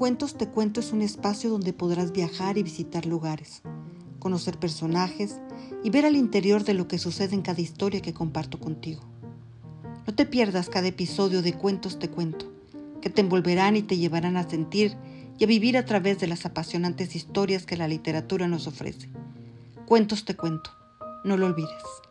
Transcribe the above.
Cuentos Te Cuento es un espacio donde podrás viajar y visitar lugares, conocer personajes y ver al interior de lo que sucede en cada historia que comparto contigo. No te pierdas cada episodio de Cuentos Te Cuento, que te envolverán y te llevarán a sentir y a vivir a través de las apasionantes historias que la literatura nos ofrece. Cuentos Te Cuento, no lo olvides.